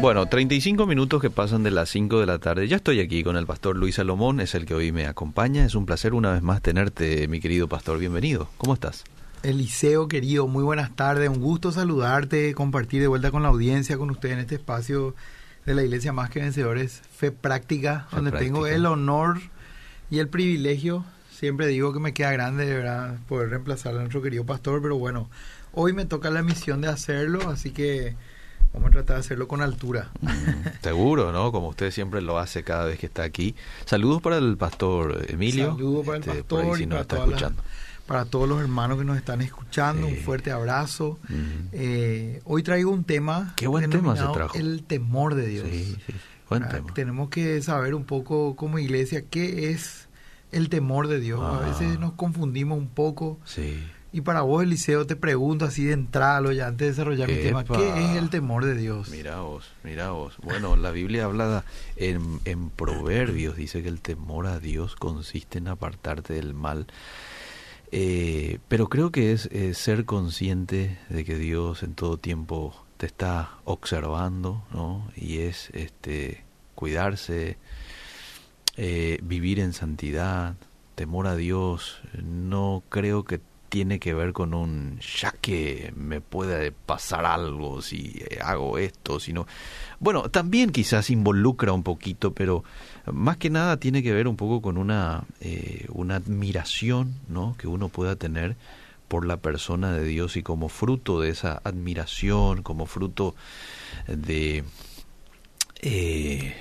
Bueno, 35 minutos que pasan de las 5 de la tarde. Ya estoy aquí con el pastor Luis Salomón, es el que hoy me acompaña. Es un placer una vez más tenerte, mi querido pastor. Bienvenido. ¿Cómo estás? Eliseo, querido, muy buenas tardes. Un gusto saludarte, compartir de vuelta con la audiencia, con usted en este espacio de la Iglesia Más que Vencedores, Fe Práctica, Fe donde Práctica. tengo el honor y el privilegio. Siempre digo que me queda grande, de verdad, poder reemplazar a nuestro querido pastor, pero bueno, hoy me toca la misión de hacerlo, así que vamos a tratar de hacerlo con altura. Mm, Seguro, ¿no? Como usted siempre lo hace cada vez que está aquí. Saludos para el pastor Emilio. Saludos para el este, por ahí pastor si y para, está todos los hermanos que nos están escuchando. Sí. Un fuerte abrazo. Mm. Eh, hoy traigo un tema. Qué buen tema se trajo. El temor de Dios. Sí, sí. Buen Ah, tema. Tenemos que saber un poco como iglesia qué es el temor de Dios. Ah. A veces nos confundimos un poco. Sí. Y para vos, Eliseo, te pregunto así de entrada, ya antes de desarrollar mi tema. ¿qué es el temor de Dios? Mira vos, mira vos. Bueno, la Biblia habla en, en Proverbios, dice que el temor a Dios consiste en apartarte del mal. Eh, pero creo que es eh, ser consciente de que Dios en todo tiempo te está observando, ¿no? Y es este cuidarse, eh, vivir en santidad, temor a Dios. No creo que tiene que ver con un ya que me puede pasar algo si hago esto, sino bueno, también quizás involucra un poquito, pero más que nada tiene que ver un poco con una eh, una admiración, ¿no? que uno pueda tener por la persona de Dios y como fruto de esa admiración, como fruto de eh,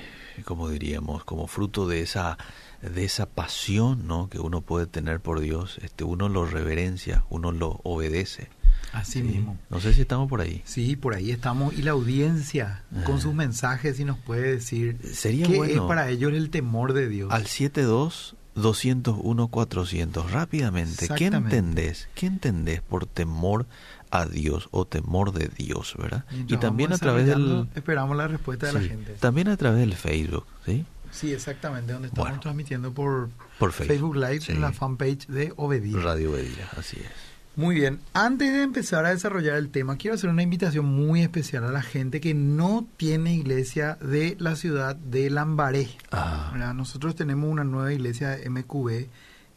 ¿cómo diríamos? Como fruto de esa de esa pasión, ¿no? que uno puede tener por Dios, este uno lo reverencia, uno lo obedece. Así Sí. mismo. No sé si estamos por ahí. Sí, por ahí estamos. Y la audiencia, con sus mensajes, si nos puede decir Sería qué bueno es para ellos el temor de Dios. al 72 201 400 rápidamente. ¿Qué entendés? ¿Qué entendés por temor a Dios o temor de Dios, verdad? Y también a través del Esperamos la respuesta de sí, la gente. también a través del Facebook, ¿sí? Sí, exactamente, donde estamos Bueno. transmitiendo por Por Facebook, Facebook, Live sí. en la fanpage de Obedía. Radio Bedira, así es. Muy bien, antes de empezar a desarrollar el tema, quiero hacer una invitación muy especial a la gente que no tiene iglesia de la ciudad de Lambaré. Ah. Nosotros tenemos una nueva iglesia de MQB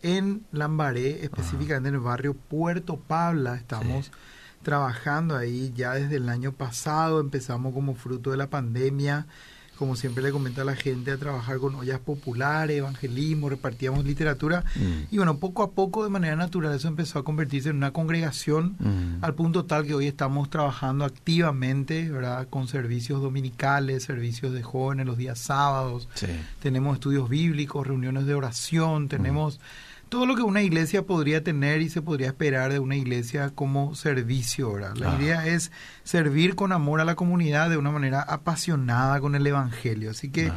en Lambaré, específicamente en el barrio Puerto Pabla. Estamos Sí. trabajando ahí ya desde el año pasado, empezamos como fruto de la pandemia, como siempre le comento a la gente, a trabajar con ollas populares, evangelismo, repartíamos literatura. mm, Y bueno, poco a poco, de manera natural, eso empezó a convertirse en una congregación mm, al punto tal que hoy estamos trabajando activamente, ¿verdad? Con servicios dominicales, servicios de jóvenes los días sábados, sí. tenemos estudios bíblicos, reuniones de oración, tenemos todo lo que una iglesia podría tener y se podría esperar de una iglesia como servicio, ¿verdad? La Ah. idea es servir con amor a la comunidad de una manera apasionada con el evangelio. Así que.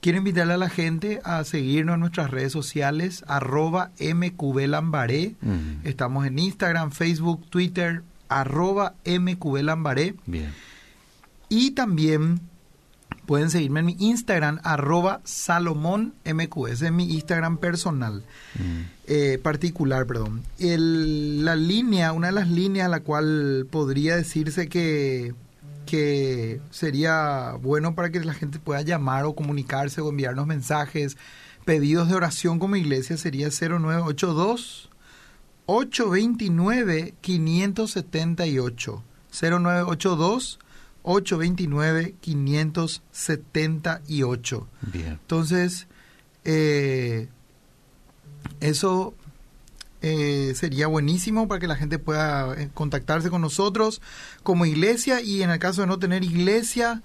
Quiero invitarle a la gente a seguirnos en nuestras redes sociales, arroba mqblambaré. Mm, Estamos en Instagram, Facebook, Twitter, arroba mqblambaré. Bien. Y también pueden seguirme en mi Instagram, arroba. Ese es mi Instagram personal, Mm, eh, particular, perdón. El- la línea, una de las líneas a la cual podría decirse que, que sería bueno para que la gente pueda llamar o comunicarse o enviarnos mensajes, pedidos de oración como iglesia sería 0982 829 578 0982 829 578 Bien. entonces, eh, eso eh, sería buenísimo para que la gente pueda eh, contactarse con nosotros como iglesia y en el caso de no tener iglesia,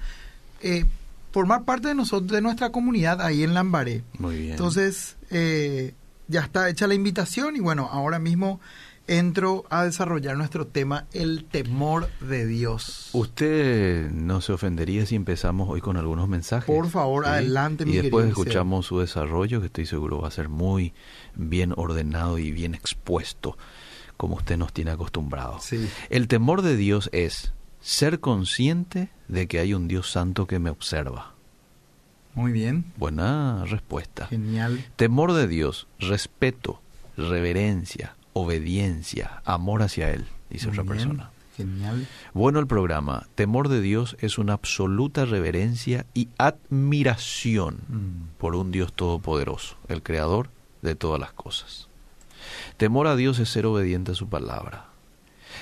eh, formar parte de nosotros, de nuestra comunidad ahí en Lambaré. Muy bien. Entonces, eh, ya está hecha la invitación y bueno, ahora mismo entro a desarrollar nuestro tema, el temor de Dios. ¿Usted no se ofendería si empezamos hoy con algunos mensajes? Por favor, adelante, mi Y después querido escuchamos su desarrollo, que estoy seguro va a ser muy bien ordenado y bien expuesto, como usted nos tiene acostumbrados. Sí. El temor de Dios es ser consciente de que hay un Dios santo que me observa. Muy bien, Buena respuesta. genial. Temor de Dios, respeto, reverencia, obediencia, amor hacia Él, dice Muy otra bien, persona. Genial. Bueno el programa. Temor de Dios es una absoluta reverencia y admiración Mm. por un Dios todopoderoso, el creador de todas las cosas. Temor a Dios es ser obediente a su palabra.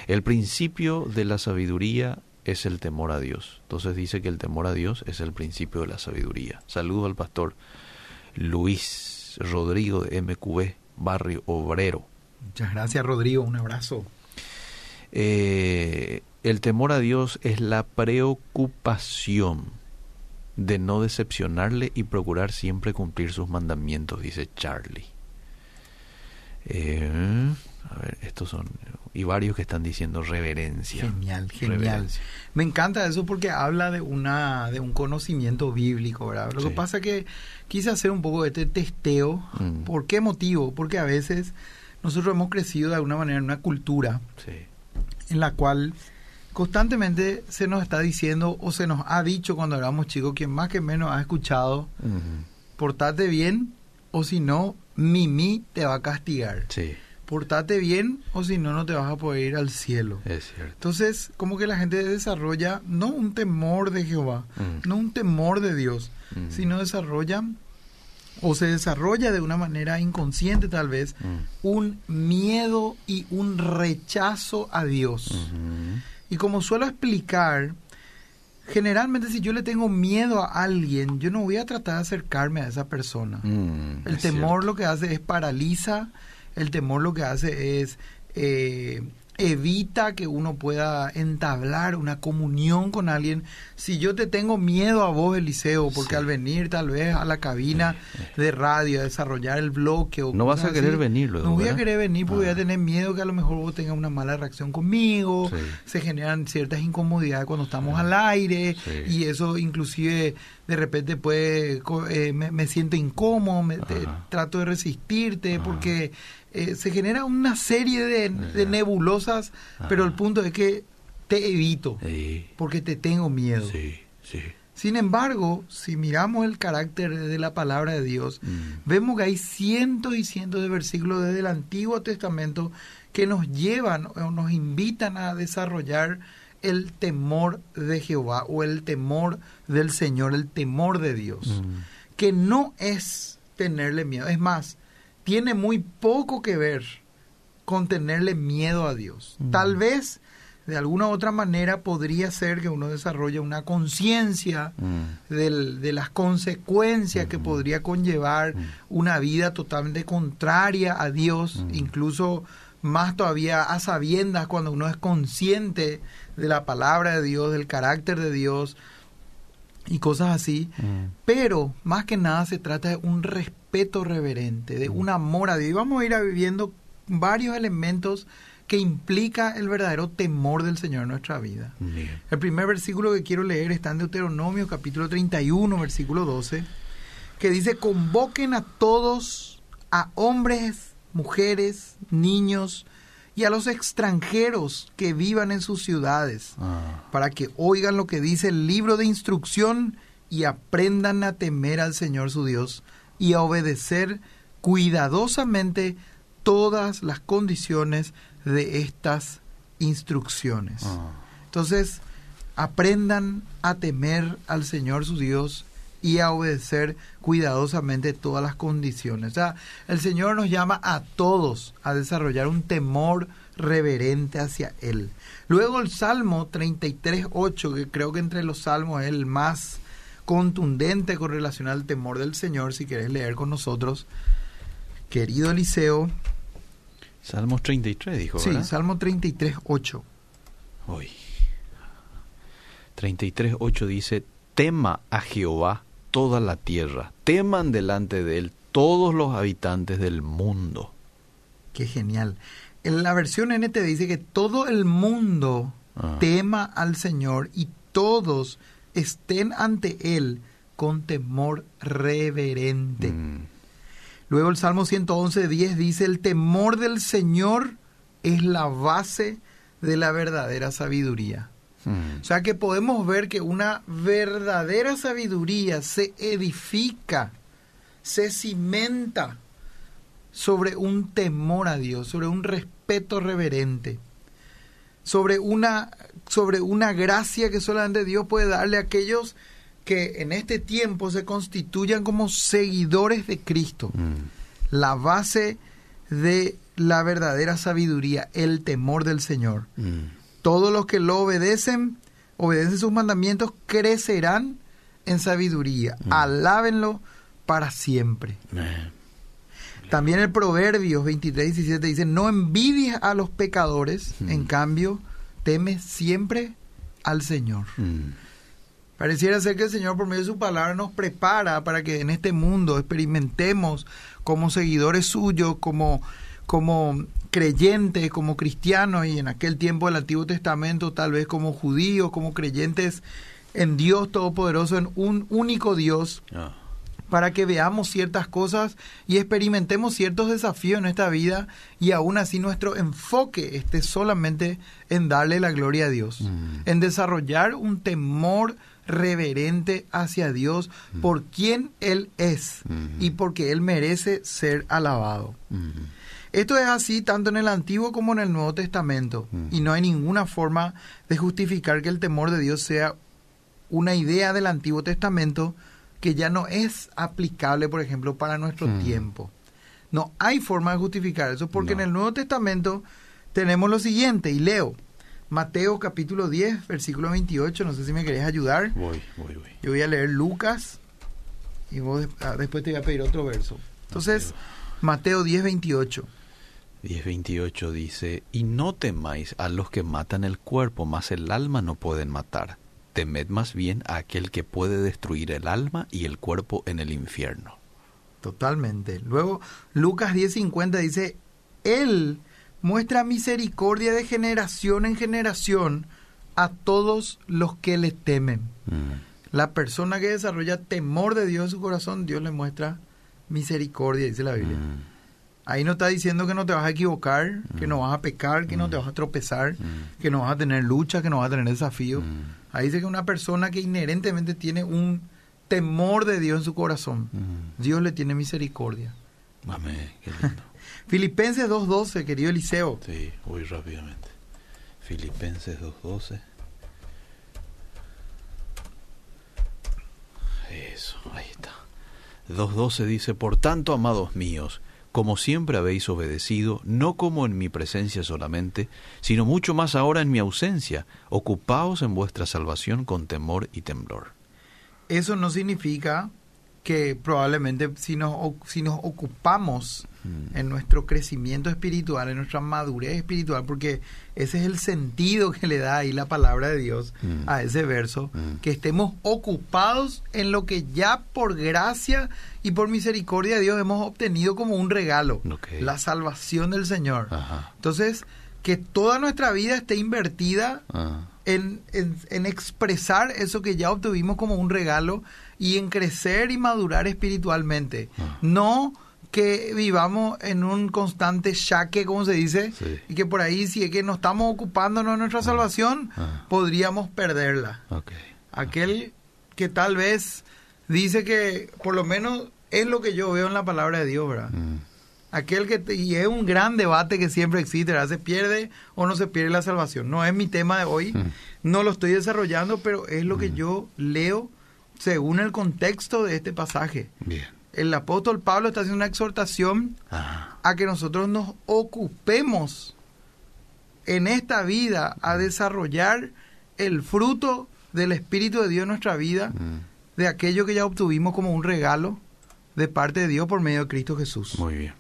El principio de la sabiduría es el temor a Dios. Entonces dice que el temor a Dios es el principio de la sabiduría. Saludo al pastor Luis Rodrigo de MQB, Barrio Obrero. Muchas gracias, Rodrigo. Un abrazo. Eh, el temor a Dios es la preocupación de no decepcionarle y procurar siempre cumplir sus mandamientos, dice Charlie. Eh, a ver, estos son. Y varios que están diciendo reverencia. Genial, genial. Reverencia. Me encanta eso porque habla de una de un conocimiento bíblico, ¿verdad? Lo Sí. que pasa que quise hacer un poco de este testeo. Mm. ¿Por qué motivo? Porque a veces nosotros hemos crecido de alguna manera en una cultura Sí. en la cual constantemente se nos está diciendo o se nos ha dicho cuando éramos chicos, quien más que menos ha escuchado, portate bien o si no, Mimi te va a castigar. Sí, Portate bien o si no, no te vas a poder ir al cielo. es cierto. Entonces, como que la gente desarrolla no un temor de Jehová, Mm. no un temor de Dios, Mm. sino desarrolla o se desarrolla de una manera inconsciente tal vez Mm. un miedo y un rechazo a Dios. Y como suelo explicar, generalmente si yo le tengo miedo a alguien, yo no voy a tratar de acercarme a esa persona. Mm, El temor cierto. lo que hace es paraliza, el temor lo que hace es eh, evita que uno pueda entablar una comunión con alguien. Si yo te tengo miedo a vos, Eliseo, porque Sí. al venir tal vez a la cabina de radio a desarrollar el bloque o No vas a querer así, venir luego, No voy a querer venir porque voy Ah. a tener miedo que a lo mejor vos tengas una mala reacción conmigo. Sí. Se generan ciertas incomodidades cuando estamos al aire Sí. y eso inclusive de repente puede eh, me, me siento incómodo me, te- trato de resistirte Ajá. porque eh, se genera una serie de, nebulosas pero el punto es que te evito Sí, porque te tengo miedo sí, sí. sin embargo si miramos el carácter de la palabra de Dios Mm. vemos que hay cientos y cientos de versículos desde el Antiguo Testamento que nos llevan o nos invitan a desarrollar el temor de Jehová o el temor del Señor, el temor de Dios, Mm. que no es tenerle miedo, es más, tiene muy poco que ver con tenerle miedo a Dios. Mm. Tal vez de alguna u otra manera podría ser que uno desarrolle una conciencia Mm. de las consecuencias que podría conllevar Mm. una vida totalmente contraria a Dios, Mm. incluso más todavía a sabiendas cuando uno es consciente de la palabra de Dios, del carácter de Dios y cosas así. Mm. Pero más que nada se trata de un respeto reverente, de Mm. un amor a Dios. Y vamos a ir a viviendo varios elementos que implica el verdadero temor del Señor en nuestra vida. Bien. El primer versículo que quiero leer está en Deuteronomio capítulo 31, versículo 12, que dice, convoquen a todos, a hombres, mujeres, niños y a los extranjeros que vivan en sus ciudades, Ah. para que oigan lo que dice el libro de instrucción y aprendan a temer al Señor su Dios y a obedecer cuidadosamente todas las condiciones de estas instrucciones. Ah. Entonces, aprendan a temer al Señor su Dios y a obedecer cuidadosamente todas las condiciones. O sea, el Señor nos llama a todos a desarrollar un temor reverente hacia Él. Luego el Salmo 33.8, que creo que entre los salmos es el más contundente con relación al temor del Señor, si querés leer con nosotros. Querido Eliseo, Salmos 33 dijo, sí, ¿verdad? Salmo 33.8. Hoy. 33.8 dice, tema a Jehová toda la tierra, teman delante de él todos los habitantes del mundo. Qué genial. En la versión NT dice que todo el mundo Ah. tema al Señor y todos estén ante Él con temor reverente. Mm. Luego el Salmo 111, 10 dice, el temor del Señor es la base de la verdadera sabiduría. Mm. O sea que podemos ver que una verdadera sabiduría se edifica, se cimenta sobre un temor a Dios, sobre un respeto reverente. sobre una, sobre una gracia que solamente Dios puede darle a aquellos que en este tiempo se constituyan como seguidores de Cristo. Mm. La base de la verdadera sabiduría, el temor del Señor. Mm. Todos los que lo obedecen, obedecen sus mandamientos, crecerán en sabiduría. Mm. Alábenlo para siempre. También el Proverbios 23, 17 dice, no envidies a los pecadores, Mm. en cambio, teme siempre al Señor. mm. Pareciera ser que el Señor por medio de su palabra nos prepara para que en este mundo experimentemos como seguidores suyos, como, como creyentes, como cristianos y en aquel tiempo del Antiguo Testamento tal vez como judíos, como creyentes en Dios Todopoderoso, en un único Dios, Ah, para que veamos ciertas cosas y experimentemos ciertos desafíos en esta vida y aún así nuestro enfoque esté solamente en darle la gloria a Dios, Mm. en desarrollar un temor reverente hacia Dios por quien Él es Mm. y porque Él merece ser alabado. mm. Esto es así tanto en el Antiguo como en el Nuevo Testamento Mm. y no hay ninguna forma de justificar que el temor de Dios sea una idea del Antiguo Testamento que ya no es aplicable, por ejemplo, para nuestro Mm. tiempo. No hay forma de justificar eso porque No. en el Nuevo Testamento tenemos lo siguiente, y leo Mateo capítulo 10, versículo 28, no sé si me querés ayudar. Voy, voy, voy. Yo voy a leer Lucas y vos ah, después te voy a pedir otro verso. Entonces, Mateo 10, 28. 10.28 dice, y no temáis a los que matan el cuerpo, mas el alma no pueden matar. Temed más bien a aquel que puede destruir el alma y el cuerpo en el infierno. Totalmente. Luego, Lucas 10:50 dice, Él muestra misericordia de generación en generación a todos los que le temen. Mm, La persona que desarrolla temor de Dios en su corazón, Dios le muestra misericordia, dice la Biblia. mm, Ahí no está diciendo que no te vas a equivocar, que no vas a pecar, que no te vas a tropezar, mm, que no vas a tener lucha, que no vas a tener desafíos. mm, Ahí dice que una persona que inherentemente tiene un temor de Dios en su corazón, mm. Dios le tiene misericordia. Amén, qué lindo. Filipenses 2.12, querido Eliseo. Sí, voy rápidamente. Filipenses 2.12. Eso, ahí está. 2.12 dice, por tanto, amados míos, como siempre habéis obedecido, no como en mi presencia solamente, sino mucho más ahora en mi ausencia, ocupaos en vuestra salvación con temor y temblor. Eso no significa que probablemente si nos, si nos ocupamos Mm. en nuestro crecimiento espiritual, en nuestra madurez espiritual, porque ese es el sentido que le da ahí la palabra de Dios Mm. a ese verso, Mm. que estemos ocupados en lo que ya por gracia y por misericordia de Dios hemos obtenido como un regalo, la salvación del Señor. Ajá. Entonces, que toda nuestra vida esté invertida Ah, en, en- en expresar eso que ya obtuvimos como un regalo y en crecer y madurar espiritualmente. Ah. No que vivamos en un constante shaque, como se dice, Sí. y que por ahí si es que no estamos ocupándonos de nuestra salvación, Ah. podríamos perderla. Aquel que tal vez dice que por lo menos es lo que yo veo en la palabra de Dios, ¿verdad? Mm. Aquel que, y es un gran debate que siempre existe, ¿verdad? ¿Se pierde o no se pierde la salvación? No es mi tema de hoy, Mm. no lo estoy desarrollando, pero es lo que Mm. yo leo según el contexto de este pasaje. Bien. El apóstol Pablo está haciendo una exhortación a que nosotros nos ocupemos en esta vida a desarrollar el fruto del Espíritu de Dios en nuestra vida, mm. de aquello que ya obtuvimos como un regalo de parte de Dios por medio de Cristo Jesús. Muy bien.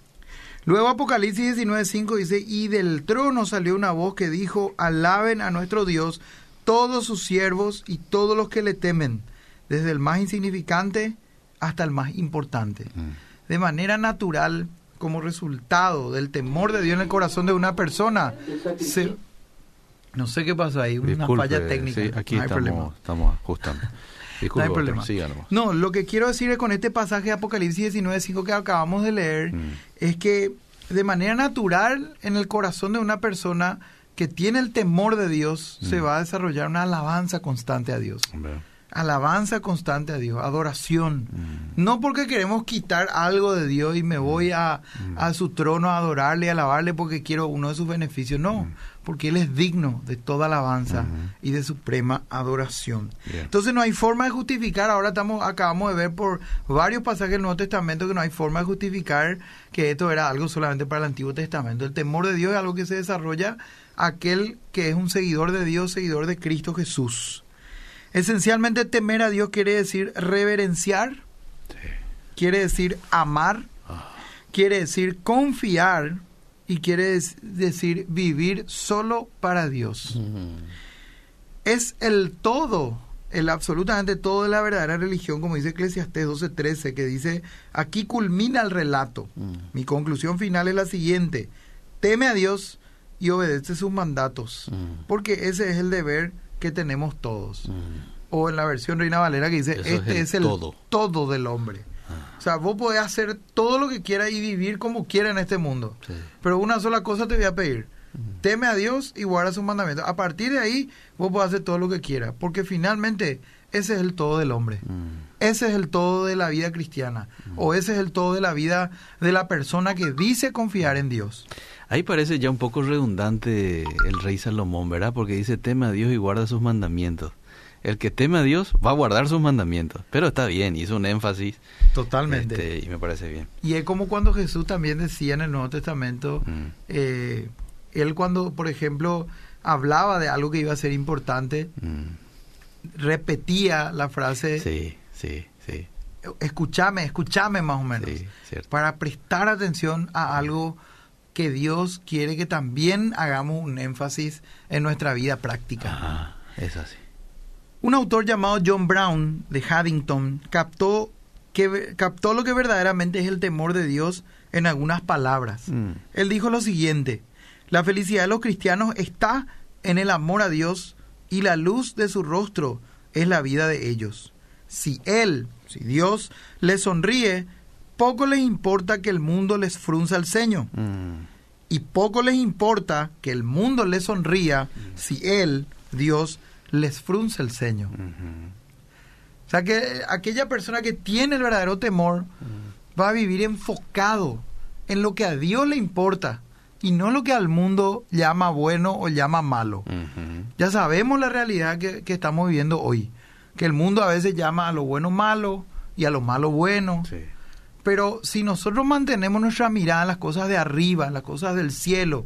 Luego Apocalipsis 19:5 dice, y del trono salió una voz que dijo, alaben a nuestro Dios todos sus siervos y todos los que le temen, desde el más insignificante hasta el más importante. Mm. De manera natural, como resultado del temor de Dios en el corazón de una persona, se- no sé qué pasó ahí, una Disculpe, falla técnica. sí, aquí no hay problema. estamos, estamos ajustando. No Disculpe, hay problema. siga nomás. No, lo que quiero decir es con este pasaje de Apocalipsis 19:5 que acabamos de leer, Mm. es que de manera natural en el corazón de una persona que tiene el temor de Dios se Mm. va a desarrollar una alabanza constante a Dios. Alabanza constante a Dios, adoración. Mm. No porque queremos quitar algo de Dios y me voy a, Mm. a su trono a adorarle, a alabarle porque quiero uno de sus beneficios. No, Mm. porque Él es digno de toda alabanza y de suprema adoración. Entonces no hay forma de justificar, ahora estamos acabamos de ver por varios pasajes del Nuevo Testamento que no hay forma de justificar que esto era algo solamente para el Antiguo Testamento. El temor de Dios es algo que se desarrolla aquel que es un seguidor de Dios, seguidor de Cristo Jesús. Esencialmente temer a Dios quiere decir reverenciar, Sí. quiere decir amar, Ah, quiere decir confiar y quiere decir vivir solo para Dios. Es el todo, el absolutamente todo de la verdadera religión, como dice Eclesiastés 12:13, que dice, aquí culmina el relato. Mm. Mi conclusión final es la siguiente, teme a Dios y obedece sus mandatos, Mm. porque ese es el deber que tenemos todos. Mm. O en la versión Reina Valera que dice, Eso es este el es el todo. todo del hombre. Ah, O sea, vos podés hacer todo lo que quieras y vivir como quieras en este mundo. sí. Pero una sola cosa te voy a pedir. Mm. Teme a Dios y guarda sus mandamientos. A partir de ahí, vos podés hacer todo lo que quieras. Porque finalmente, ese es el todo del hombre. Mm. Ese es el todo de la vida cristiana. O ese es el todo de la vida de la persona que dice confiar en Dios. Ahí parece ya un poco redundante el rey Salomón, ¿verdad? Porque dice teme a Dios y guarda sus mandamientos. El que teme a Dios va a guardar sus mandamientos. Pero está bien, hizo un énfasis Totalmente. este, y me parece bien. Y es como cuando Jesús también decía en el Nuevo Testamento, Mm. eh, él cuando, por ejemplo, hablaba de algo que iba a ser importante, Mm. repetía la frase, Sí, sí, sí, escúchame, escúchame más o menos. sí, cierto. para prestar atención a algo que Dios quiere que también hagamos un énfasis en nuestra vida práctica. Ajá, es así. Un autor llamado John Brown de Haddington captó, que, captó lo que verdaderamente es el temor de Dios en algunas palabras. Mm. Él dijo lo siguiente, la felicidad de los cristianos está en el amor a Dios y la luz de su rostro es la vida de ellos. Si Él, si Dios les sonríe, poco les importa que el mundo les frunza el ceño Mm. y poco les importa que el mundo les sonría si Él, Dios, les frunce el ceño. O sea que eh, aquella persona que tiene el verdadero temor Mm. va a vivir enfocado en lo que a Dios le importa y no lo que al mundo llama bueno o llama malo. Ya sabemos la realidad que, que estamos viviendo hoy, que el mundo a veces llama a lo bueno malo y a lo malo bueno, Sí. Pero si nosotros mantenemos nuestra mirada en las cosas de arriba, en las cosas del cielo,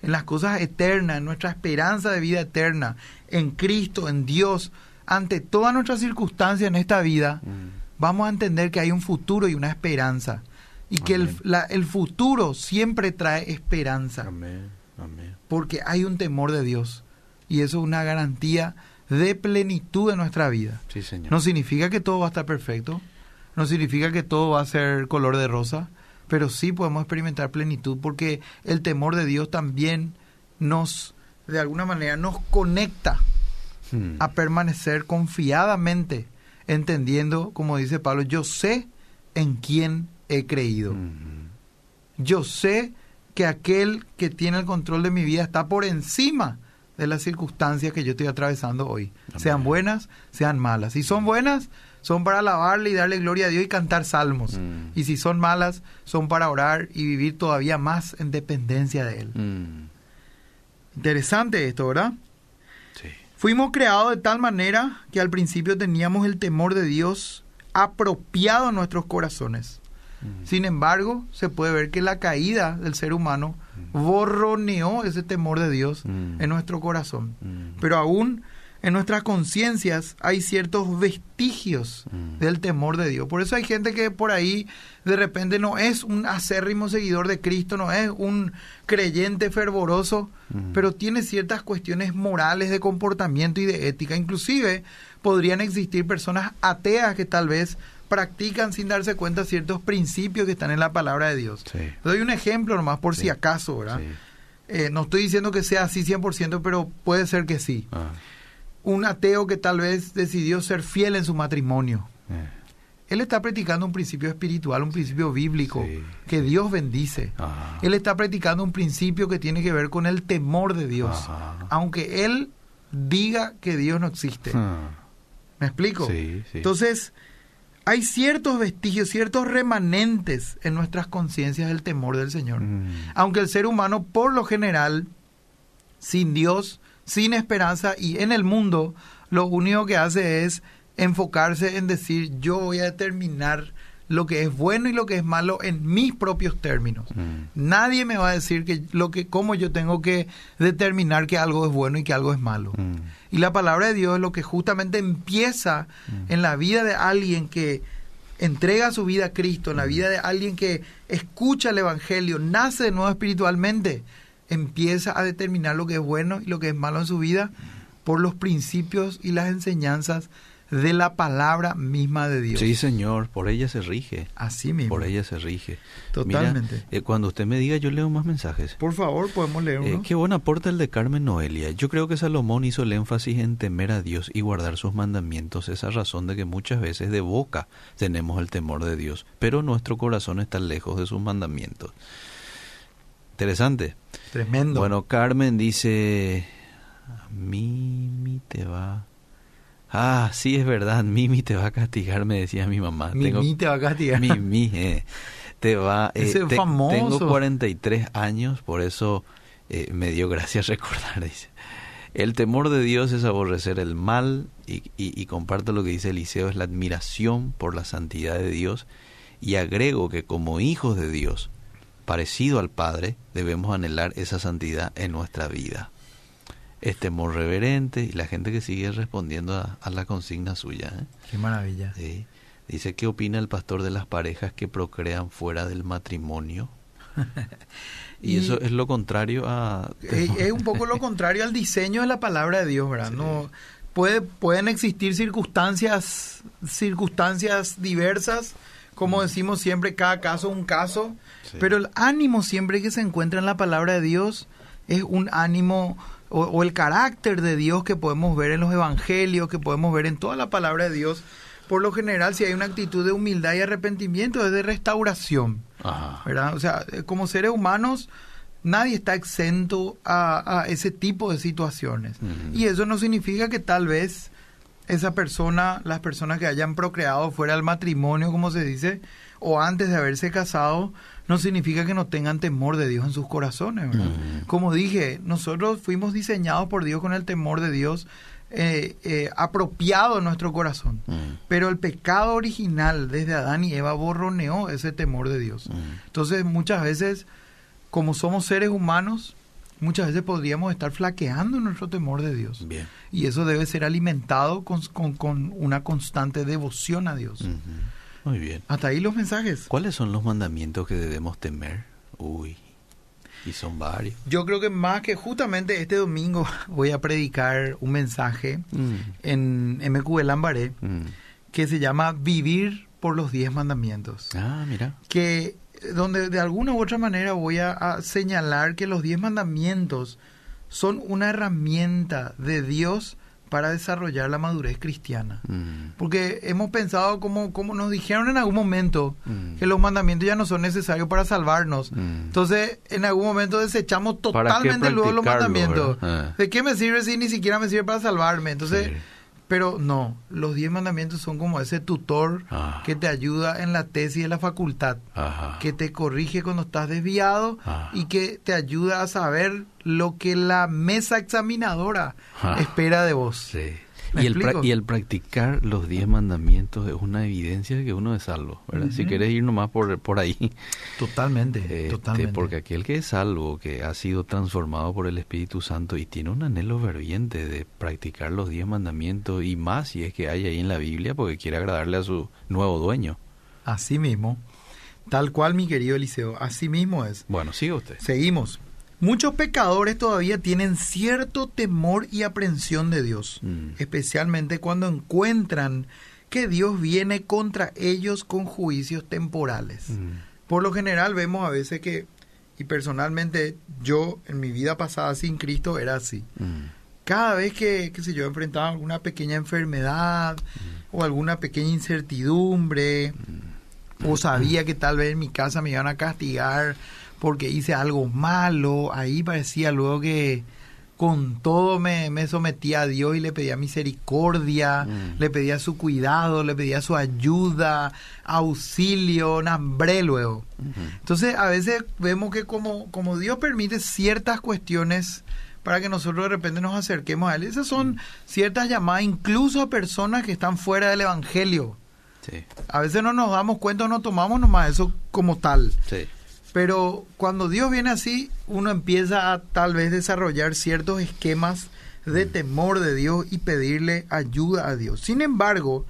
en las cosas eternas, en nuestra esperanza de vida eterna, en Cristo, en Dios, ante todas nuestras circunstancias en esta vida, Mm. vamos a entender que hay un futuro y una esperanza. Y que el, la- el futuro siempre trae esperanza, Amén, amén. porque hay un temor de Dios. Y eso es una garantía de plenitud de nuestra vida. Sí, señor. No significa que todo va a estar perfecto, no significa que todo va a ser color de rosa, pero sí podemos experimentar plenitud porque el temor de Dios también nos, de alguna manera, nos conecta Mm. a permanecer confiadamente, entendiendo, como dice Pablo, yo sé en quién he creído. Ujú. Yo sé que aquel que tiene el control de mi vida está por encima de las circunstancias que yo estoy atravesando hoy. Amén. Sean buenas, sean malas. Si son buenas, son para alabarle y darle gloria a Dios y cantar salmos. Mm. Y si son malas, son para orar y vivir todavía más en dependencia de Él. Mm. Interesante esto, ¿verdad? Sí. Fuimos creados de tal manera que al principio teníamos el temor de Dios apropiado en nuestros corazones. Mm. Sin embargo, se puede ver que la caída del ser humano borroneó ese temor de Dios en nuestro corazón. Pero aún en nuestras conciencias hay ciertos vestigios Mm. del temor de Dios. Por eso hay gente que por ahí de repente no es un acérrimo seguidor de Cristo, no es un creyente fervoroso, Mm. pero tiene ciertas cuestiones morales de comportamiento y de ética. Inclusive podrían existir personas ateas que tal vez practican sin darse cuenta ciertos principios que están en la palabra de Dios. Sí. Doy un ejemplo nomás por si acaso, ¿verdad? Sí. Eh, no estoy diciendo que sea así 100%, pero puede ser que sí. Ah. Un ateo que tal vez decidió ser fiel en su matrimonio. Eh. Él está practicando un principio espiritual, un principio bíblico Sí, que Dios bendice. Ajá. Él está practicando un principio que tiene que ver con el temor de Dios. Ajá. Aunque él diga que Dios no existe. Ah. ¿Me explico? Sí, sí. Entonces, hay ciertos vestigios, ciertos remanentes en nuestras conciencias del temor del Señor. Mm. Aunque el ser humano, por lo general, sin Dios, sin esperanza y en el mundo lo único que hace es enfocarse en decir yo voy a determinar lo que es bueno y lo que es malo en mis propios términos. Mm. Nadie me va a decir que lo que cómo yo tengo que determinar que algo es bueno y que algo es malo. Mm. Y la palabra de Dios es lo que justamente empieza Mm. en la vida de alguien que entrega su vida a Cristo, en la vida de alguien que escucha el Evangelio, nace de nuevo espiritualmente, empieza a determinar lo que es bueno y lo que es malo en su vida por los principios y las enseñanzas de la palabra misma de Dios. Sí, señor, por ella se rige. Así mismo. Por ella se rige. Totalmente. Mira, eh, cuando usted me diga, yo leo más mensajes. Por favor, podemos leer Eh, uno. qué buen aporte el de Carmen Noelia. Yo creo que Salomón hizo el énfasis en temer a Dios y guardar sus mandamientos. Esa razón de que muchas veces de boca tenemos el temor de Dios, pero nuestro corazón está lejos de sus mandamientos. Interesante. Tremendo. Bueno, Carmen dice, Mimi te va... Ah, sí es verdad, Mimi te va a castigar, me decía mi mamá. Mimi te va a castigar. Mimi, eh, te va... eh, Ese te- famoso. Tengo 43 años, por eso eh, me dio gracia recordar, dice. El temor de Dios es aborrecer el mal y, y, y comparto lo que dice Eliseo, es la admiración por la santidad de Dios y agrego que como hijos de Dios, parecido al Padre, debemos anhelar esa santidad en nuestra vida. Es temor reverente y la gente que sigue respondiendo a, a la consigna suya. ¿eh? Qué maravilla. Sí. Dice, ¿qué opina el pastor de las parejas que procrean fuera del matrimonio? y, Y- eso es lo contrario a... es, es un poco lo contrario al diseño de la palabra de Dios, ¿verdad? Sí. No puede, pueden existir circunstancias, circunstancias diversas, como decimos siempre, cada caso un caso, Sí. pero el ánimo siempre que se encuentra en la palabra de Dios es un ánimo o, o el carácter de Dios que podemos ver en los evangelios, que podemos ver en toda la palabra de Dios. Por lo general, si hay una actitud de humildad y arrepentimiento, es de restauración. Ajá. ¿verdad? O sea, eh, como seres humanos, nadie está exento a, a ese tipo de situaciones. Y eso no significa que tal vez esa persona, las personas que hayan procreado fuera del matrimonio, como se dice, o antes de haberse casado, no significa que no tengan temor de Dios en sus corazones. ¿verdad? Ujú. Como dije, nosotros fuimos diseñados por Dios con el temor de Dios eh, eh, apropiado en nuestro corazón. Mm, Pero el pecado original desde Adán y Eva borroneó ese temor de Dios. mm. Entonces, muchas veces, como somos seres humanos, muchas veces podríamos estar flaqueando nuestro temor de Dios. Bien. Y eso debe ser alimentado con, con- con una constante devoción a Dios. Muy bien. Hasta ahí los mensajes. ¿Cuáles son los mandamientos que debemos temer? Uy, y son varios. Yo creo que más que justamente este domingo voy a predicar un mensaje Mm, en MQ de Lambaré mm. que se llama Vivir por los diez mandamientos. Ah, mira. que donde de alguna u otra manera voy a, a señalar que los diez mandamientos son una herramienta de Dios para desarrollar la madurez cristiana. Mm, Porque hemos pensado como, como nos dijeron en algún momento mm. que los mandamientos ya no son necesarios para salvarnos. Mm. Entonces, en algún momento desechamos ¿Para qué totalmente luego los mandamientos. Ah. ¿De qué me sirve si ni siquiera me sirve para salvarme? Entonces, Sí. Pero no, los diez mandamientos son como ese tutor Ah. que te ayuda en la tesis de la facultad Ajá. que te corrige cuando estás desviado Ah. y que te ayuda a saber lo que la mesa examinadora Ah. espera de vos. Sí. ¿Me Y el, pra- explico? y el practicar los diez mandamientos es una evidencia de que uno es salvo, ¿verdad? Si querés ir nomás por, por ahí, Totalmente, este, totalmente. porque aquel que es salvo, que ha sido transformado por el Espíritu Santo y tiene un anhelo ferviente de practicar los diez mandamientos y más si es que hay ahí en la Biblia porque quiere agradarle a su nuevo dueño. Así mismo, tal cual mi querido Eliseo, así mismo es. Bueno, sigue usted. Seguimos. Muchos pecadores todavía tienen cierto temor y aprensión de Dios, Mm. especialmente cuando encuentran que Dios viene contra ellos con juicios temporales. Mm. Por lo general vemos a veces que, y personalmente yo en mi vida pasada sin Cristo era así. Mm. Cada vez que, qué sé yo, enfrentaba alguna pequeña enfermedad o alguna pequeña incertidumbre, o sabía que tal vez en mi casa me iban a castigar porque hice algo malo, ahí parecía luego que con todo me, me sometía a Dios y le pedía misericordia, Mm. le pedía su cuidado, le pedía su ayuda, auxilio, nambré luego. Entonces, a veces vemos que como, como Dios permite ciertas cuestiones para que nosotros de repente nos acerquemos a Él. Esas son ciertas llamadas incluso a personas que están fuera del Evangelio. Sí, A veces no nos damos cuenta o no tomamos nomás eso como tal. sí. Pero cuando Dios viene así, uno empieza a tal vez desarrollar ciertos esquemas de temor de Dios y pedirle ayuda a Dios. Sin embargo,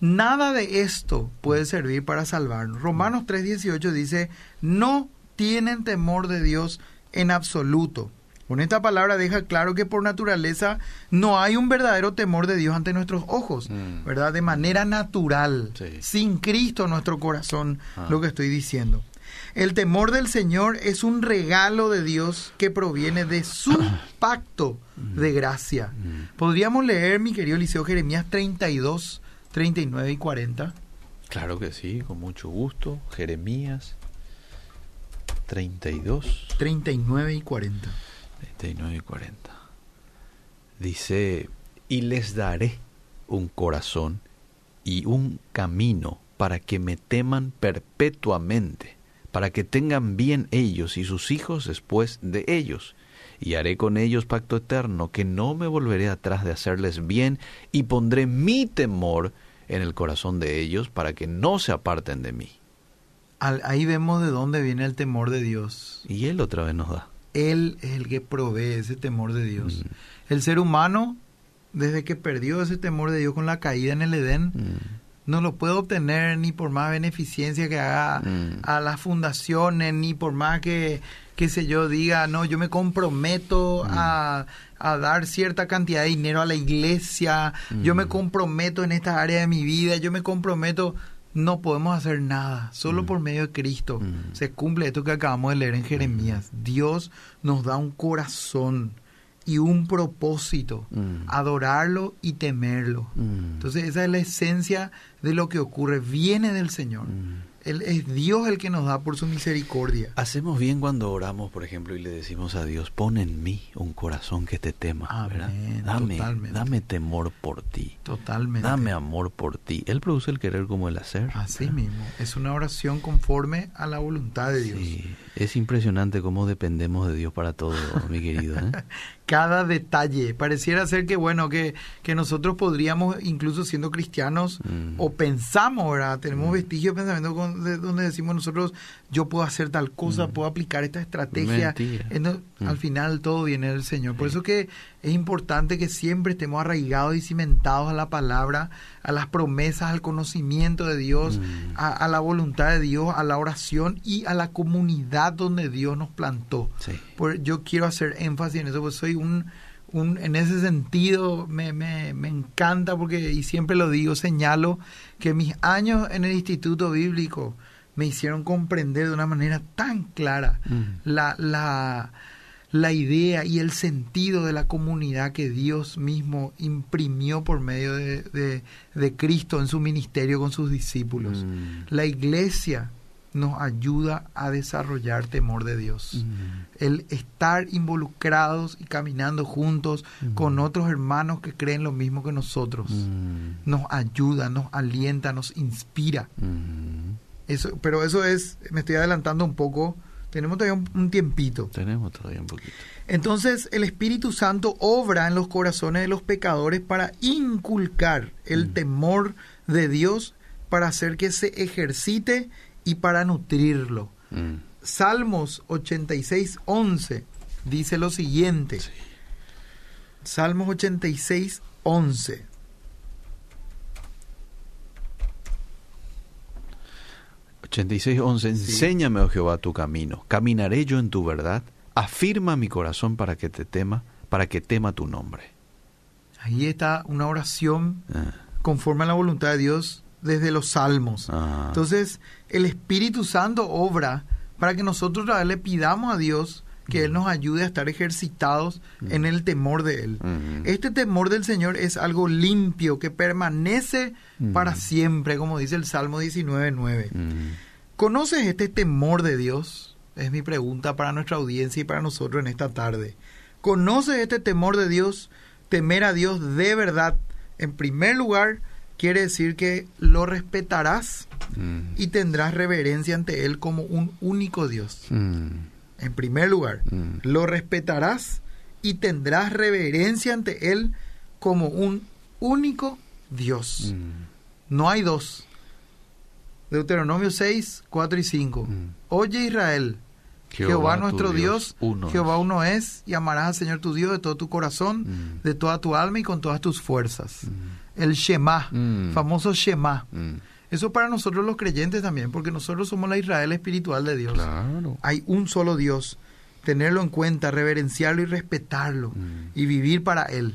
nada de esto puede servir para salvarnos. Romanos 3:18 dice, no tienen temor de Dios en absoluto. Con esta palabra deja claro que por naturaleza no hay un verdadero temor de Dios ante nuestros ojos, Mm. ¿verdad? De manera natural, Sí. sin Cristo en nuestro corazón, Ah. lo que estoy diciendo. El temor del Señor es un regalo de Dios que proviene de su pacto de gracia. Mm. Podríamos leer, mi querido Eliseo Jeremías 32, 39 y 40. Claro que sí, con mucho gusto. Jeremías 32, 39 y 40. 39 y 40. Dice, y les daré un corazón y un camino para que me teman perpetuamente, para que tengan bien ellos y sus hijos después de ellos. Y haré con ellos pacto eterno, que no me volveré atrás de hacerles bien, y pondré mi temor en el corazón de ellos, para que no se aparten de mí. Ahí vemos de dónde viene el temor de Dios. Y él otra vez nos da. Él es el que provee ese temor de Dios. Mm. El ser humano, desde que perdió ese temor de Dios con la caída en el Edén, Mm. No lo puede obtener ni por más beneficencia que haga Mm. a las fundaciones, ni por más que, qué sé yo, diga, no, yo me comprometo Mm. a, a dar cierta cantidad de dinero a la iglesia, yo me Mm. comprometo en esta área de mi vida, yo me comprometo, no podemos hacer nada, solo por medio de Cristo. Se cumple esto que acabamos de leer en Jeremías. Dios nos da un corazón y un propósito, Mm. adorarlo y temerlo. Mm. Entonces esa es la esencia de lo que ocurre, viene del Señor. Mm. Él, es Dios el que nos da por su misericordia. Hacemos bien cuando oramos, por ejemplo, y le decimos a Dios, pon en mí un corazón que te tema, ¿verdad? Amén, Dame, totalmente. dame temor por ti, Totalmente. dame amor por ti. Él produce el querer como el hacer. Así ¿verdad? mismo. Es una oración conforme a la voluntad de Dios. Sí, es impresionante cómo dependemos de Dios para todo, mi querido. ¿eh? Cada detalle. Pareciera ser que, bueno, que, que nosotros podríamos, incluso siendo cristianos, Mm. o pensamos, ¿verdad? Tenemos Mm. vestigios de pensamiento con- de- donde decimos nosotros, yo puedo hacer tal cosa, Mm. puedo aplicar esta estrategia. Al final todo viene del Señor. Por Sí. eso que es importante que siempre estemos arraigados y cimentados a la palabra, a las promesas, al conocimiento de Dios, Mm. a, a la voluntad de Dios, a la oración y a la comunidad donde Dios nos plantó. Sí. Por- yo quiero hacer énfasis en eso, pues soy un, un en ese sentido me, me, me encanta porque, y siempre lo digo, señalo que mis años en el Instituto Bíblico me hicieron comprender de una manera tan clara Mm. la, la, la idea y el sentido de la comunidad que Dios mismo imprimió por medio de, de- de Cristo en su ministerio con sus discípulos. Mm. La iglesia nos ayuda a desarrollar temor de Dios. Mm. El estar involucrados y caminando juntos Mm. con otros hermanos que creen lo mismo que nosotros nos ayuda, nos alienta, nos inspira. Eso, pero eso es, me estoy adelantando un poco, tenemos todavía un, un tiempito. Tenemos todavía un poquito. Entonces el Espíritu Santo obra en los corazones de los pecadores para inculcar el Mm. temor de Dios, para hacer que se ejercite y para nutrirlo. Mm. Salmos 86, 11 dice lo siguiente. Sí. Salmos 86, 11. Once Enséñame, oh Jehová, tu camino. Caminaré yo en tu verdad. Afirma mi corazón para que te tema, para que tema tu nombre. Ahí está una oración Ah, conforme a la voluntad de Dios desde los salmos. ah. Entonces, el Espíritu Santo obra para que nosotros le pidamos a Dios que Él nos ayude a estar ejercitados Mm. en el temor de Él. Mm. Este temor del Señor es algo limpio que permanece Mm. para siempre, como dice el Salmo 19.9. Mm. ¿Conoces este temor de Dios? Es mi pregunta para nuestra audiencia y para nosotros en esta tarde. ¿Conoces este temor de Dios? Temer a Dios de verdad. En primer lugar, quiere decir que lo respetarás Mm. y tendrás reverencia ante Él como un único Dios. Mm. En primer lugar, Mm. lo respetarás y tendrás reverencia ante Él como un único Dios. Mm. No hay dos. Deuteronomio 6, 4 y 5. Mm. Oye Israel, Jehová, nuestro Dios, uno es. Jehová uno es, y amarás al Señor tu Dios de todo tu corazón, Mm. de toda tu alma y con todas tus fuerzas. El Shema, famoso Shema. Mm. Eso para nosotros los creyentes también, porque nosotros somos la Israel espiritual de Dios. Claro. Hay un solo Dios. Tenerlo en cuenta, reverenciarlo y respetarlo Mm. y vivir para Él.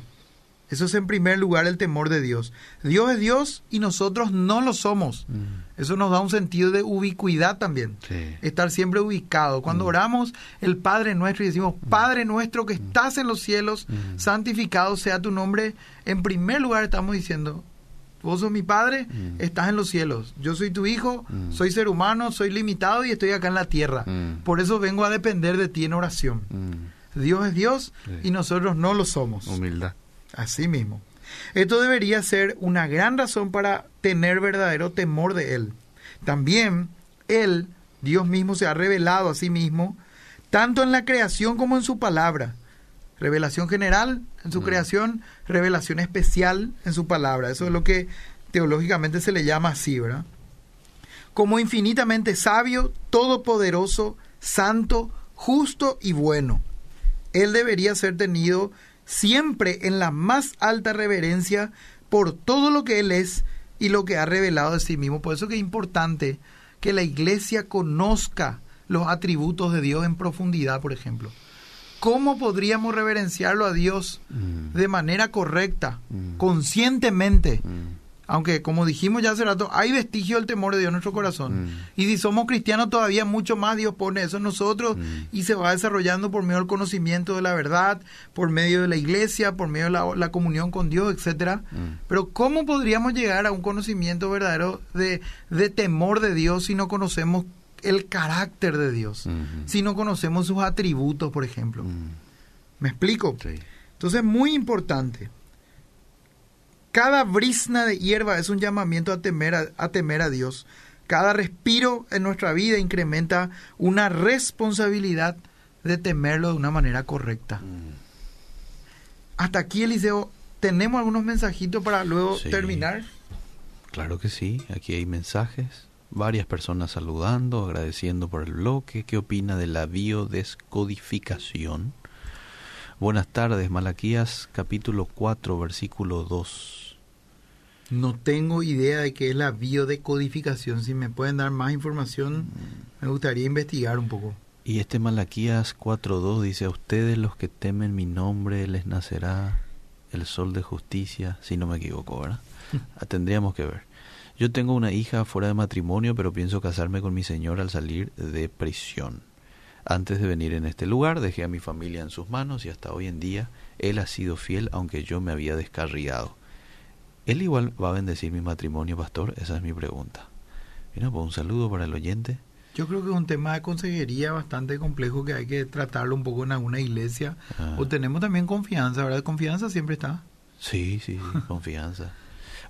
Eso es en primer lugar el temor de Dios. Dios es Dios y nosotros no lo somos. Mm. Eso nos da un sentido de ubicuidad también. Sí. Estar siempre ubicado. Cuando oramos el Padre nuestro y decimos, Padre nuestro que estás en los cielos, Mm. santificado sea tu nombre, en primer lugar estamos diciendo, vos sos mi Padre, Mm. estás en los cielos. Yo soy tu Hijo, Mm. soy ser humano, soy limitado y estoy acá en la tierra. Mm. Por eso vengo a depender de ti en oración. Dios es Dios Sí. y nosotros no lo somos. Humildad. Así mismo. Esto debería ser una gran razón para tener verdadero temor de Él. También Él, Dios mismo, se ha revelado a sí mismo, tanto en la creación como en su palabra. Revelación general en su Mm. creación, revelación especial en su palabra. Eso es lo que teológicamente se le llama así, ¿verdad? Como infinitamente sabio, todopoderoso, santo, justo y bueno. Él debería ser tenido siempre en la más alta reverencia por todo lo que Él es y lo que ha revelado de sí mismo. Por eso que es importante que la iglesia conozca los atributos de Dios en profundidad, por ejemplo. ¿Cómo podríamos reverenciarlo a Dios Mm. de manera correcta, Mm. conscientemente? Mm. Aunque, como dijimos ya hace rato, hay vestigio del temor de Dios en nuestro corazón. Y si somos cristianos todavía mucho más, Dios pone eso en nosotros y se va desarrollando por medio del conocimiento de la verdad, por medio de la iglesia, por medio de la, la comunión con Dios, etcétera. Pero ¿cómo podríamos llegar a un conocimiento verdadero de, de temor de Dios si no conocemos el carácter de Dios? Si no conocemos sus atributos, por ejemplo. ¿Me explico? Sí. Entonces, muy importante. Cada brisna de hierba es un llamamiento a temer a, a temer a Dios. Cada respiro en nuestra vida incrementa una responsabilidad de temerlo de una manera correcta. Mm. Hasta aquí, Eliseo, tenemos algunos mensajitos para luego Sí. terminar. Claro que sí, aquí hay mensajes, varias personas saludando, agradeciendo por el bloque, ¿qué opina de la biodescodificación? Buenas tardes, Malaquías capítulo 4, versículo 2. No tengo idea de qué es la biodecodificación. Si me pueden dar más información, me gustaría investigar un poco. Y este Malaquías 4.2 dice, a ustedes los que temen mi nombre les nacerá el sol de justicia, si no me equivoco, ¿verdad? Ah, Tendríamos que ver. Yo tengo una hija fuera de matrimonio, pero pienso casarme con mi señor al salir de prisión. Antes de venir en este lugar, dejé a mi familia en sus manos y hasta hoy en día él ha sido fiel aunque yo me había descarriado. ¿Él igual va a bendecir mi matrimonio, pastor? Esa es mi pregunta. Mira, pues un saludo para el oyente. Yo creo que es un tema de consejería bastante complejo que hay que tratarlo un poco en alguna iglesia. Ah. O tenemos también confianza, ¿verdad? Confianza siempre está. Sí, sí, sí, confianza.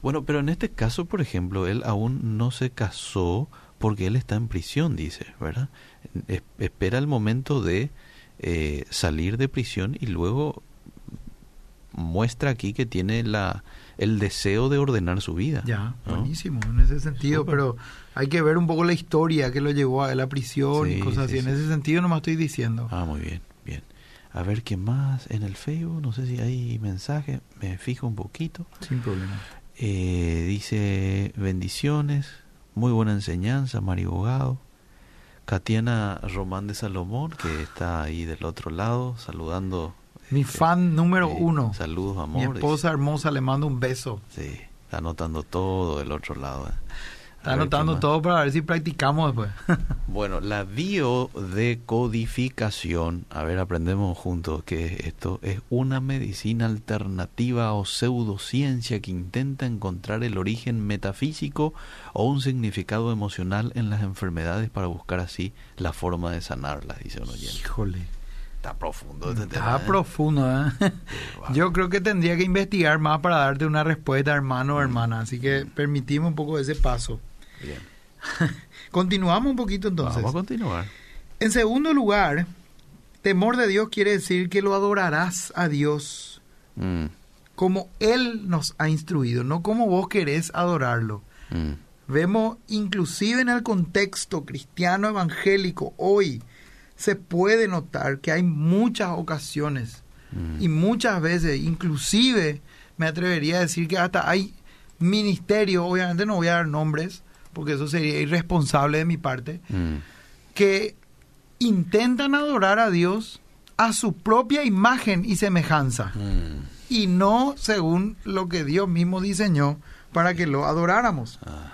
Bueno, pero en este caso, por ejemplo, él aún no se casó porque él está en prisión, dice, ¿verdad? Es- espera el momento de eh, salir de prisión y luego muestra aquí que tiene la el deseo de ordenar su vida. Ya, ¿no? buenísimo en ese sentido, pero hay que ver un poco la historia que lo llevó a la prisión y cosas sí, así. sí. En ese sentido nomás estoy diciendo. Ah, muy bien, bien. A ver qué más en el Facebook, no sé si hay mensaje, me fijo un poquito. Sin problema. Eh, dice bendiciones, muy buena enseñanza, Mario Bogado. Katiana Román de Salomón, que está ahí del otro lado, saludando. Mi este, fan número uno. Saludos, amor. Mi dice. esposa hermosa le mando un beso. Sí, está anotando todo del otro lado. Está anotando todo para ver si practicamos después. Bueno, la biodecodificación, a ver, aprendemos juntos que esto es una medicina alternativa o pseudociencia que intenta encontrar el origen metafísico o un significado emocional en las enfermedades para buscar así la forma de sanarlas, dice un oyente. Híjole. Está profundo este tema. Está ¿eh? profundo, ¿eh? Yo creo que tendría que investigar más para darte una respuesta, hermano o hermana. Así que permitimos un poco ese paso. Bien. Continuamos un poquito entonces. Vamos a continuar. En segundo lugar, Temor de Dios quiere decir que lo adorarás a Dios Mm, como Él nos ha instruido, no como vos querés adorarlo. mm, Vemos inclusive en el contexto cristiano evangélico hoy, se puede notar que hay muchas ocasiones mm. y muchas veces, inclusive me atrevería a decir que hasta hay ministerios, obviamente no voy a dar nombres, porque eso sería irresponsable de mi parte, Mm, que intentan adorar a Dios a su propia imagen y semejanza mm. y no según lo que Dios mismo diseñó para que lo adoráramos. Ah,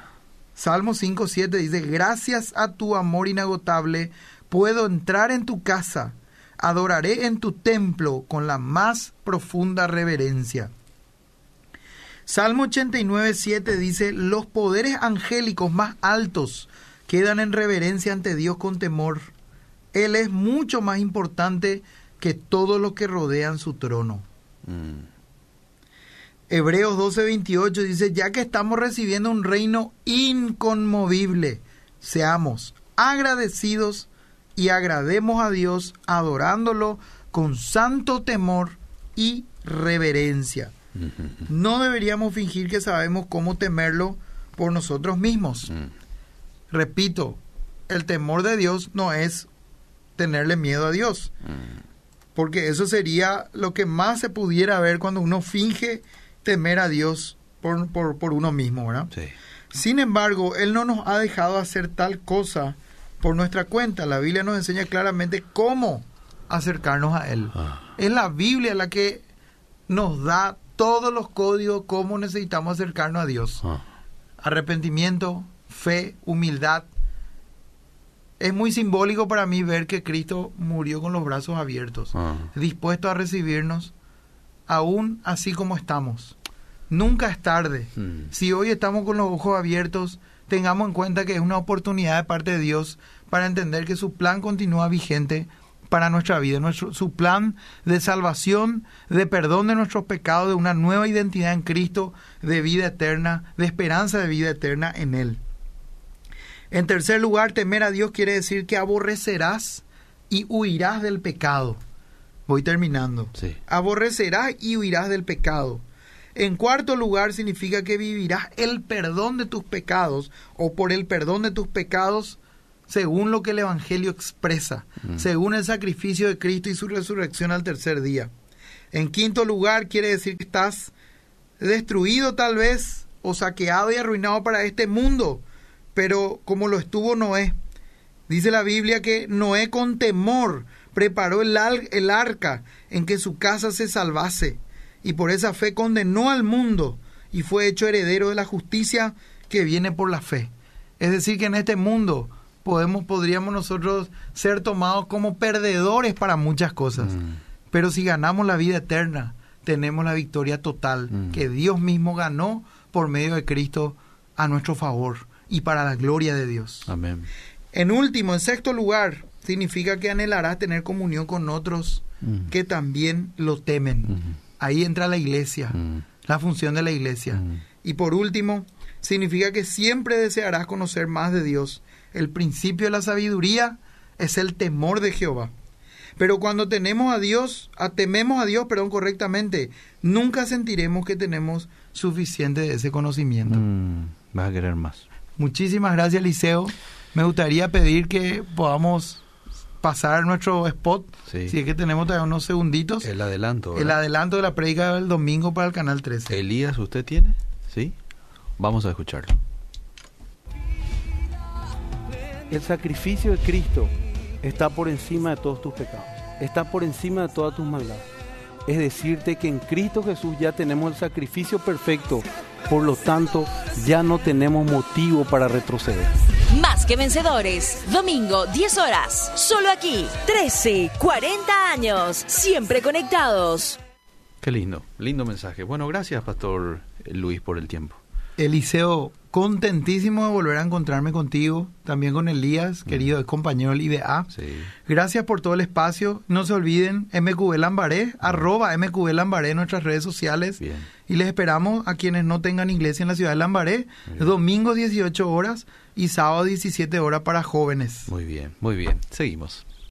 Salmo 5.7 dice, gracias a tu amor inagotable, puedo entrar en tu casa, adoraré en tu templo con la más profunda reverencia. Salmo 89.7 dice, los poderes angélicos más altos quedan en reverencia ante Dios con temor. Él es mucho más importante que todos los que rodean su trono. mm. Hebreos 12:28 dice, ya que estamos recibiendo un reino inconmovible, seamos agradecidos y agrademos a Dios adorándolo con santo temor y reverencia. No deberíamos fingir que sabemos cómo temerlo por nosotros mismos. mm. Repito, el temor de Dios no es tenerle miedo a Dios, Mm, porque eso sería lo que más se pudiera ver cuando uno finge temer a Dios por, por, por uno mismo, ¿verdad? Sí. Sin embargo, Él no nos ha dejado hacer tal cosa por nuestra cuenta. La Biblia nos enseña claramente cómo acercarnos a Él. Ah, Es la Biblia la que nos da todos los códigos cómo necesitamos acercarnos a Dios. ah. Arrepentimiento, fe, humildad. Es muy simbólico para mí ver que Cristo murió con los brazos abiertos, Ah. dispuesto a recibirnos, aún así como estamos. Nunca es tarde. Mm. Si hoy estamos con los ojos abiertos, tengamos en cuenta que es una oportunidad de parte de Dios para entender que su plan continúa vigente para nuestra vida, nuestro, su plan de salvación, de perdón de nuestros pecados, de una nueva identidad en Cristo, de vida eterna, de esperanza de vida eterna en Él. En tercer lugar, temer a Dios quiere decir que aborrecerás y huirás del pecado. Voy terminando. Sí. Aborrecerás y huirás del pecado. En cuarto lugar, significa que vivirás el perdón de tus pecados o por el perdón de tus pecados según lo que el Evangelio expresa, Mm. según el sacrificio de Cristo y su resurrección al tercer día. En quinto lugar, quiere decir que estás destruido tal vez o saqueado y arruinado para este mundo, pero como lo estuvo Noé. Dice la Biblia que Noé con temor preparó el, arca en que su casa se salvase y por esa fe condenó al mundo y fue hecho heredero de la justicia que viene por la fe. Es decir, que en este mundo podemos, podríamos nosotros ser tomados como perdedores para muchas cosas. Mm. Pero si ganamos la vida eterna, tenemos la victoria total Mm. que Dios mismo ganó por medio de Cristo a nuestro favor y para la gloria de Dios. Amén. En último, en sexto lugar, significa que anhelarás tener comunión con otros Mm. que también lo temen. Ahí entra la iglesia, la función de la iglesia. Y por último, significa que siempre desearás conocer más de Dios. El principio de la sabiduría es el temor de Jehová. Pero cuando tenemos a Dios, a- tememos a Dios, perdón, correctamente, nunca sentiremos que tenemos suficiente de ese conocimiento. Mm. Vas a querer más. Muchísimas gracias, Liceo. Me gustaría pedir que podamos pasar nuestro spot, Sí. si es que tenemos todavía unos segunditos, el, El adelanto. ¿verdad? adelanto de la predica del domingo para el canal 13. Elías, ¿usted tiene? Sí. Vamos a escucharlo. El sacrificio de Cristo está por encima de todos tus pecados, está por encima de todas tus maldades. Es decirte que en Cristo Jesús ya tenemos el sacrificio perfecto, por lo tanto ya no tenemos motivo para retroceder. Más que vencedores. Domingo, 10 horas. Solo aquí. 13, 40 años. Siempre conectados. Qué lindo, lindo mensaje. Bueno, gracias, Pastor Luis, por el tiempo. Eliseo, contentísimo de volver a encontrarme contigo, también con Elías, querido compañero del IDA. Sí. Gracias por todo el espacio. No se olviden, MQB Lambaré, arroba MQB Lambaré en nuestras redes sociales. Bien. Y les esperamos a quienes no tengan iglesia en la ciudad de Lambaré, bien. domingo 18 horas y sábado 17 horas para jóvenes. Muy bien, muy bien. Seguimos.